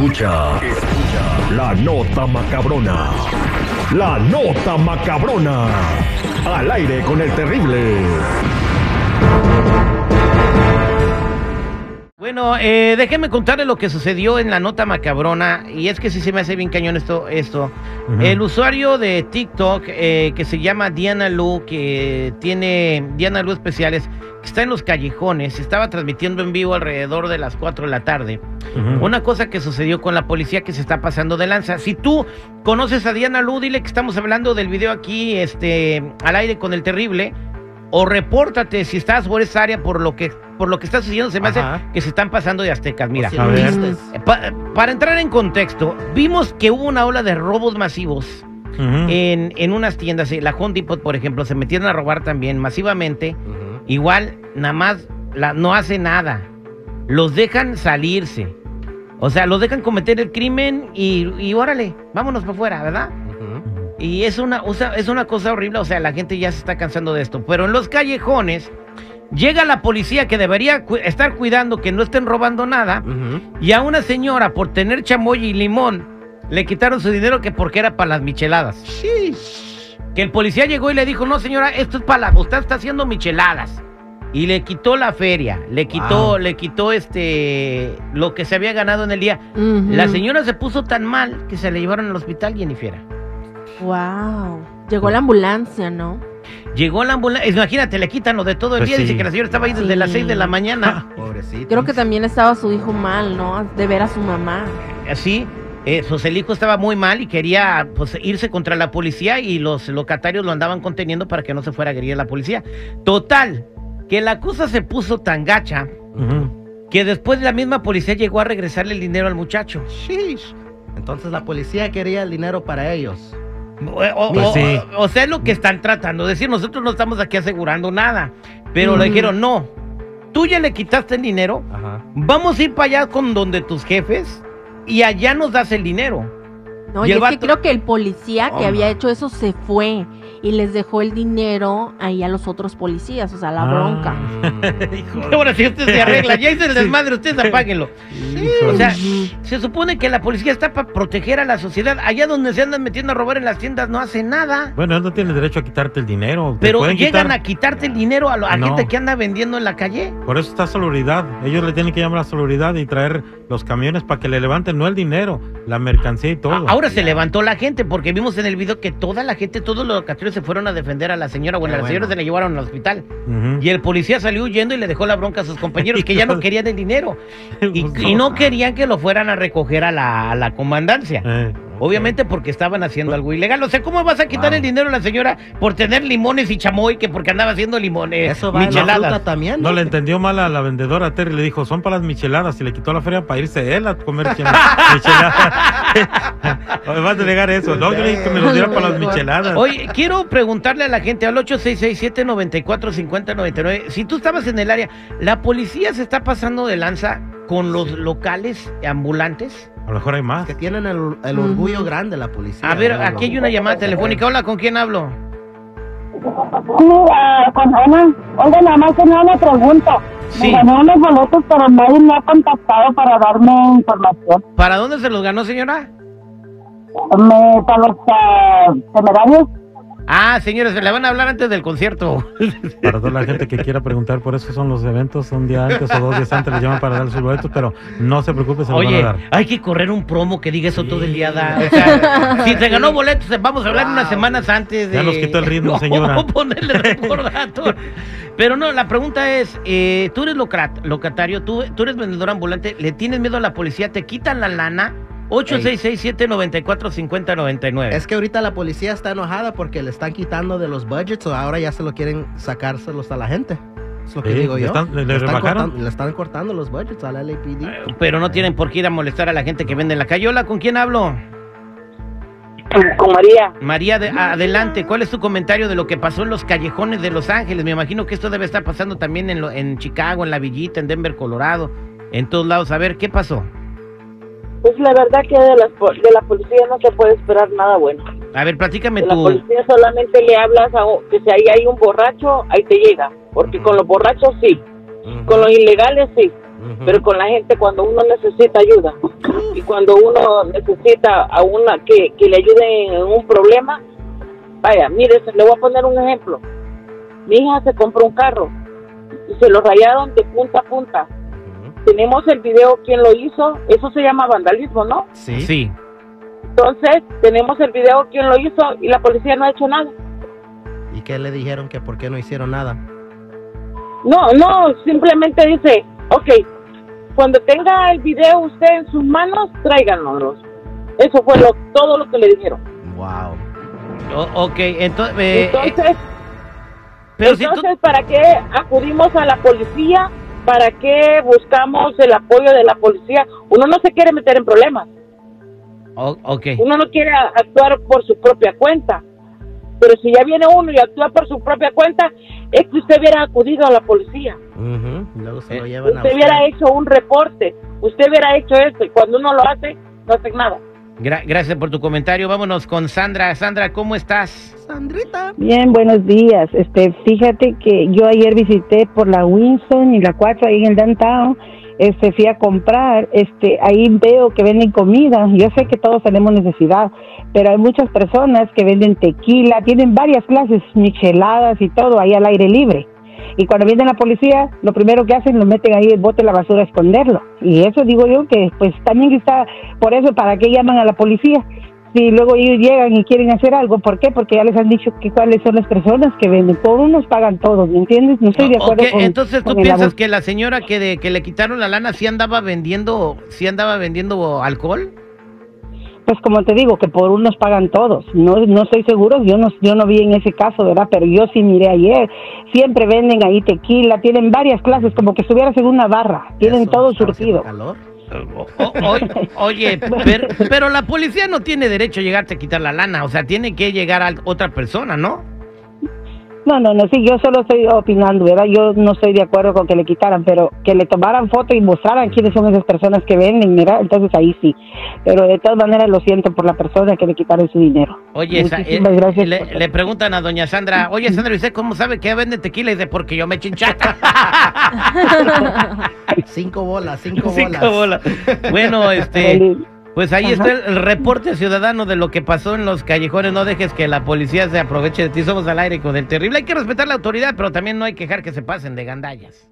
Escucha, escucha la nota macabrona. La nota macabrona. Al aire con el terrible. Bueno, eh, déjenme contarle lo que sucedió en la nota macabrona. Y es que sí se me hace bien cañón esto. esto. El usuario de TikTok eh, que se llama Diana Lu, que tiene Diana Lu Especiales, que está en los callejones, estaba transmitiendo en vivo alrededor de las 4 de la tarde. Una cosa que sucedió con la policía que se está pasando de lanza. Si tú conoces a Diana Lu, dile que estamos hablando del video aquí este, al aire con el terrible o repórtate si estás por esa área por lo que por lo que está sucediendo se me hace que se están pasando de aztecas mira. A ver. Pa- para entrar en contexto vimos que hubo una ola de robos masivos Ujú. en, en unas tiendas eh, la Home Depot por ejemplo se metieron a robar también masivamente. Igual nada más la, no hace nada. Los dejan salirse. O sea los dejan cometer el crimen y, y órale vámonos para afuera verdad y es una, o sea, es una cosa horrible, o sea, la gente ya se está cansando de esto. Pero en los callejones llega la policía que debería cu- estar cuidando que no estén robando nada. Y a una señora, por tener chamoy y limón, le quitaron su dinero que porque era para las micheladas. Que el policía llegó y le dijo, no señora, esto es para la, usted está haciendo micheladas. Y le quitó la feria, le quitó, Wow. le quitó este, lo que se había ganado en el día. La señora se puso tan mal que se le llevaron al hospital, Jennifer. Wow. Llegó la ambulancia, ¿no? Llegó la ambulancia, imagínate, le quitan lo de todo el Pues día, dice que la señora estaba ahí desde Sí. las 6 de la mañana. Pobrecito. Creo que también estaba su hijo mal, ¿no? De ver a su mamá. Así, eh, pues el hijo estaba muy mal y quería pues, irse contra la policía y los locatarios lo andaban conteniendo para que no se fuera a agredir a la policía. Total, que la cosa se puso tan gacha que después la misma policía llegó a regresarle el dinero al muchacho. Sheesh. Entonces la policía quería el dinero para ellos. O, Pues o- sí. o sea, es lo que están tratando de decir. Nosotros no estamos aquí asegurando nada. Pero le Ujú. dijeron, no, tú ya le quitaste el dinero, Ajá. Vamos a ir para allá con donde tus jefes y allá nos das el dinero. No, Y es que creo que el policía que Oh, había hecho eso se fue y les dejó el dinero ahí a los otros policías, o sea, la Ah. bronca. Ahora si usted se arregla, ya hice el desmadre, ustedes apáguenlo. O sea, se supone que la policía está para proteger a la sociedad. Allá donde se andan metiendo a robar en las tiendas no hace nada. Bueno, él no tiene derecho a quitarte el dinero. Pero llegan quitar- a quitarte el dinero a, la No. gente que anda vendiendo en la calle. Por eso está salubridad. Ellos le tienen que llamar a salubridad y traer los camiones para que le levanten, no el dinero, la mercancía y todo. Ahora se levantó la gente porque vimos en el video que toda la gente, todos los locatarios se fueron a defender a la señora. Bueno, Qué a la señora se la llevaron al hospital. Y el policía salió huyendo y le dejó la bronca a sus compañeros que ya no querían el dinero. Y, y no querían que lo fueran a recoger a la, a la comandancia. Eh, Obviamente porque estaban haciendo algo ilegal. O sea, ¿cómo vas a quitar Wow. el dinero a la señora por tener limones y chamoy que porque andaba haciendo limones, Eso va en la fruta micheladas? también. No le entendió mal a la vendedora Terry, le dijo, son para las micheladas y le quitó la feria para irse él a comer micheladas. Me vas a negar eso. No, yo le dije que me lo diera para las micheladas. Oye, quiero preguntarle a la gente al 8667-945099. Si tú estabas en el área, ¿la policía se está pasando de lanza con los locales ambulantes? A lo mejor hay más. Que tienen el, el orgullo grande la policía. A ver, ¿no? aquí hay una llamada telefónica. Hola, ¿con quién hablo? Mira, con Ana, oiga, nada más tenía una pregunta. Sí. Me gané unos boletos, pero nadie me ha contactado para darme información. ¿Para dónde se los ganó, señora? Me, para los ah, temerarios. Ah, señores, se le van a hablar antes del concierto. Para toda la gente que quiera preguntar, por eso son los eventos, un día antes o dos días antes les llaman para dar sus boletos, pero no se preocupe, se los van Oye, a dar. hay que correr un promo que diga eso todo el día. Da. O sea, si se ganó boletos, vamos a hablar unas semanas antes de. Ya nos quitó el ritmo, No, señora. ponerle recordatorio. Pero no, la pregunta es: eh, tú eres locrat- locatario, tú, tú eres vendedor ambulante, ¿le tienes miedo a la policía? ¿Te quitan la lana? 866-794-5099. Es que ahorita la policía está enojada porque le están quitando de los budgets o ahora ya se lo quieren sacárselos a la gente. Es lo que Sí, digo yo. están- le- le están cortando, le están cortando los budgets al LAPD. Pero no tienen por qué ir a molestar a la gente que vende en la calle. Hola, ¿con quién hablo? Con María. María, de- adelante. ¿Cuál es tu comentario de lo que pasó en los callejones de Los Ángeles? Me imagino que esto debe estar pasando también en, lo- en Chicago, en La Villita, en Denver, Colorado, en todos lados. A ver, ¿qué pasó? Pues la verdad que de, po- de la policía no se puede esperar nada bueno. A ver, platícame De la policía solamente le hablas a que si ahí hay un borracho, ahí te llega. Porque con los borrachos sí, con los ilegales sí, pero con la gente cuando uno necesita ayuda. y cuando uno necesita a una que, que le ayude en un problema, vaya, mire, se- le voy a poner un ejemplo. Mi hija se compró un carro y se lo rayaron de punta a punta. Tenemos el video quién lo hizo, eso se llama vandalismo, ¿no? Sí. Sí. Entonces, tenemos el video quién lo hizo y la policía no ha hecho nada. ¿Y qué le dijeron que por qué no hicieron nada? No, no, simplemente dice, ok, cuando tenga el video usted en sus manos, tráiganoslos. Eso fue lo, todo lo que le dijeron. Wow. O- ok, entonces... eh, eh, Entonces, pero si tú... entonces ¿para qué acudimos a la policía? ¿Para qué buscamos el apoyo de la policía? Uno no se quiere meter en problemas. o- ok. Uno no quiere actuar por su propia cuenta. Pero si ya viene uno y actúa por su propia cuenta, es que usted hubiera acudido a la policía. Ujú, Luego se lo Eh, llevan a Usted hubiera hecho un reporte. Usted hubiera hecho esto. Y cuando uno lo hace, no hace nada. Gra- gracias por tu comentario. Vámonos con Sandra. Sandra, ¿cómo estás? Sandrita. Bien, buenos días. Este, fíjate que yo ayer visité por la Winston y la 4 ahí en el downtown. Este, fui a comprar, este, ahí veo que venden comida. Yo sé que todos tenemos necesidad, pero hay muchas personas que venden tequila, tienen varias clases, micheladas y todo ahí al aire libre. Y cuando viene la policía, lo primero que hacen, lo meten ahí el bote de la basura a esconderlo. Y eso digo yo que, pues también está, por eso, ¿para qué llaman a la policía? Si luego ellos llegan y quieren hacer algo, ¿por qué? Porque ya les han dicho que cuáles son las personas que venden. Por unos pagan todos, ¿me entiendes? No estoy de acuerdo ok, con Entonces tú con piensas que la señora que, de, que le quitaron la lana sí andaba vendiendo, sí andaba vendiendo alcohol? Pues como te digo, que por unos pagan todos. No, no estoy seguro, yo no, yo no vi en ese caso, ¿verdad? Pero yo sí miré ayer. Siempre venden ahí tequila, tienen varias clases, como que estuvieras en una barra. Tienen Eso, todo surtido. calor. O- o- oye, oye, pero, pero la policía no tiene derecho a llegarte a quitar la lana, o sea, tiene que llegar a otra persona, ¿no? No, no, no, sí, yo solo estoy opinando, ¿verdad? Yo no estoy de acuerdo con que le quitaran, pero que le tomaran foto y mostraran quiénes son esas personas que venden, ¿verdad? Entonces ahí sí. Pero de todas maneras lo siento por la persona que le quitaron su dinero. Oye, esa- eh, gracias le, por- le preguntan a doña Sandra, oye Sandra, ¿y usted cómo sabe que vende tequila? Y dice, porque yo me chinchata. Cinco bolas, cinco, Cinco bolas. bolas. Bueno, este. Pues ahí Ajá. está el, el reporte ciudadano de lo que pasó en los callejones. No dejes que la policía se aproveche de ti. Somos al aire con el terrible. Hay que respetar la autoridad, pero también no hay que dejar que se pasen de gandallas.